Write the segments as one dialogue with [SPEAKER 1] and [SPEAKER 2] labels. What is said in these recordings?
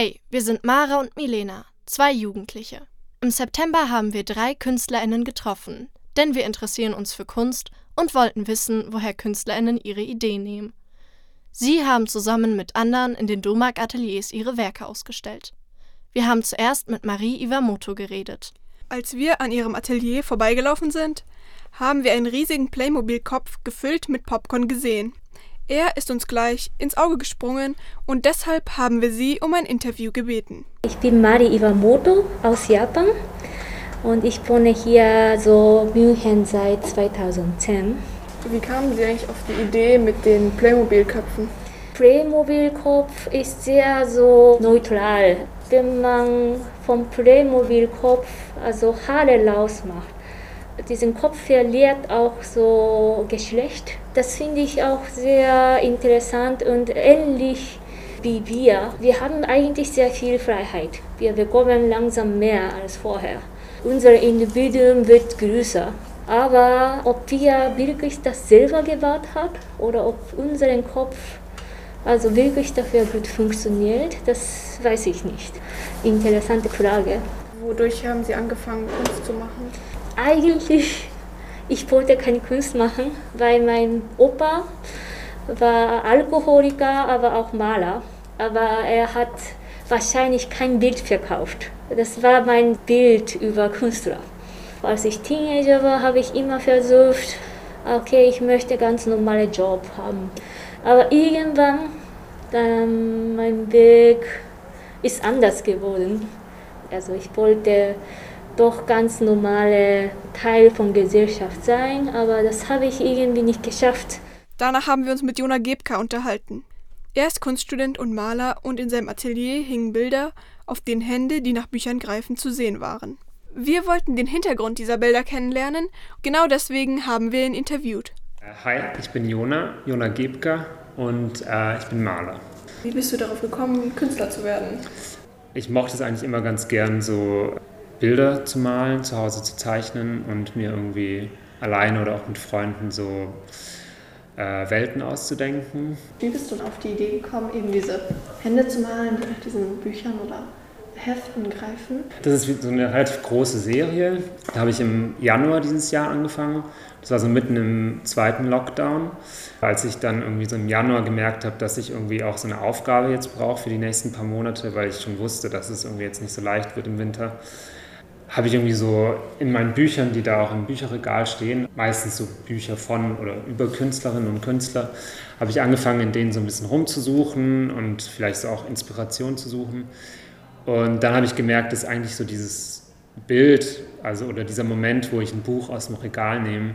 [SPEAKER 1] Hey, wir sind Mara und Milena, zwei Jugendliche. Im September haben wir drei KünstlerInnen getroffen, denn wir interessieren uns für Kunst und wollten wissen, woher KünstlerInnen ihre Ideen nehmen. Sie haben zusammen mit anderen in den Domark-Ateliers ihre Werke ausgestellt. Wir haben zuerst mit Marie Iwamoto geredet.
[SPEAKER 2] Als wir an ihrem Atelier vorbeigelaufen sind, haben wir einen riesigen Playmobil-Kopf gefüllt mit Popcorn gesehen. Er ist uns gleich ins Auge gesprungen und deshalb haben wir sie um ein Interview gebeten.
[SPEAKER 3] Ich bin Mari Iwamoto aus Japan und ich wohne hier so München seit 2010.
[SPEAKER 2] Wie kamen Sie eigentlich auf die Idee mit den Playmobil-Köpfen?
[SPEAKER 3] Playmobil-Kopf ist sehr so neutral. Wenn man vom Playmobil-Kopf also Haare rausmacht, diesen Kopf verliert auch so Geschlecht. Das finde ich auch sehr interessant und ähnlich wie wir. Wir haben eigentlich sehr viel Freiheit. Wir bekommen langsam mehr als vorher. Unser Individuum wird größer. Aber ob wir wirklich das selber gebaut haben oder ob unser Kopf also wirklich dafür gut funktioniert, das weiß ich nicht. Interessante Frage.
[SPEAKER 2] Wodurch haben Sie angefangen, Kunst zu machen?
[SPEAKER 3] Eigentlich, ich wollte keine Kunst machen, weil mein Opa war Alkoholiker, aber auch Maler. Aber er hat wahrscheinlich kein Bild verkauft. Das war mein Bild über Künstler. Als ich Teenager war, habe ich immer versucht, okay, ich möchte ganz normale Job haben. Aber irgendwann, dann mein Weg ist anders geworden. Also ich wollte doch ganz normale Teil von Gesellschaft sein, aber das habe ich irgendwie nicht geschafft.
[SPEAKER 2] Danach haben wir uns mit Jona Gebka unterhalten. Er ist Kunststudent und Maler und in seinem Atelier hingen Bilder, auf denen Hände, die nach Büchern greifen, zu sehen waren. Wir wollten den Hintergrund dieser Bilder kennenlernen, genau deswegen haben wir ihn interviewt.
[SPEAKER 4] Äh, hi, ich bin Jona, Jona Gebka und äh, ich bin Maler.
[SPEAKER 2] Wie bist du darauf gekommen, Künstler zu werden?
[SPEAKER 4] Ich mochte es eigentlich immer ganz gern, so Bilder zu malen, zu Hause zu zeichnen und mir irgendwie alleine oder auch mit Freunden so äh, Welten auszudenken.
[SPEAKER 5] Wie bist du auf die Idee gekommen, eben diese Hände zu malen, die nach diesen Büchern oder Heften greifen?
[SPEAKER 4] Das ist so eine relativ große Serie. Da habe ich im Januar dieses Jahr angefangen. Das war so mitten im zweiten Lockdown. Als ich dann irgendwie so im Januar gemerkt habe, dass ich irgendwie auch so eine Aufgabe jetzt brauche für die nächsten paar Monate, weil ich schon wusste, dass es irgendwie jetzt nicht so leicht wird im Winter, habe ich irgendwie so in meinen Büchern, die da auch im Bücherregal stehen, meistens so Bücher von oder über Künstlerinnen und Künstler, habe ich angefangen, in denen so ein bisschen rumzusuchen und vielleicht so auch Inspiration zu suchen. Und dann habe ich gemerkt, dass eigentlich so dieses Bild, also oder dieser Moment, wo ich ein Buch aus dem Regal nehme,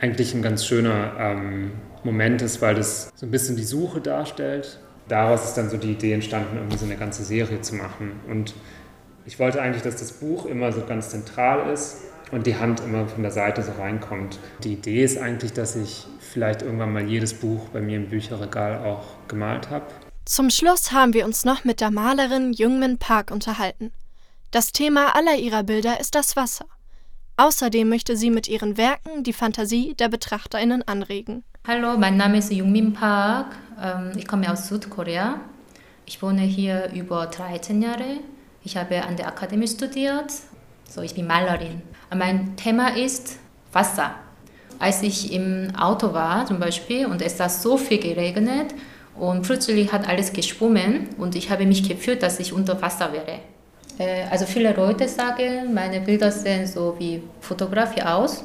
[SPEAKER 4] eigentlich ein ganz schöner ähm, Moment ist, weil das so ein bisschen die Suche darstellt. Daraus ist dann so die Idee entstanden, irgendwie so eine ganze Serie zu machen. Und ich wollte eigentlich, dass das Buch immer so ganz zentral ist und die Hand immer von der Seite so reinkommt. Die Idee ist eigentlich, dass ich vielleicht irgendwann mal jedes Buch bei mir im Bücherregal auch gemalt habe.
[SPEAKER 1] Zum Schluss haben wir uns noch mit der Malerin Jungmin Park unterhalten. Das Thema aller ihrer Bilder ist das Wasser. Außerdem möchte sie mit ihren Werken die Fantasie der BetrachterInnen anregen.
[SPEAKER 6] Hallo, mein Name ist Jungmin Park. Ähm, ich komme aus Südkorea. Ich wohne hier über 13 Jahre. Ich habe an der Akademie studiert. So, ich bin Malerin. Mein Thema ist Wasser. Als ich im Auto war zum Beispiel und es hat so viel geregnet und plötzlich hat alles geschwommen und ich habe mich gefühlt, dass ich unter Wasser wäre. Äh, also viele Leute sagen, meine Bilder sehen so wie Fotografie aus,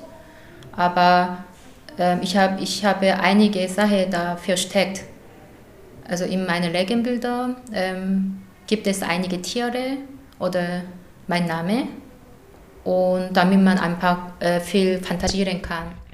[SPEAKER 6] aber ähm, ich, hab, ich habe einige Sachen da versteckt. Also in meinen Legenbildern ähm, gibt es einige Tiere oder mein Name und damit man einfach äh, viel fantasieren kann.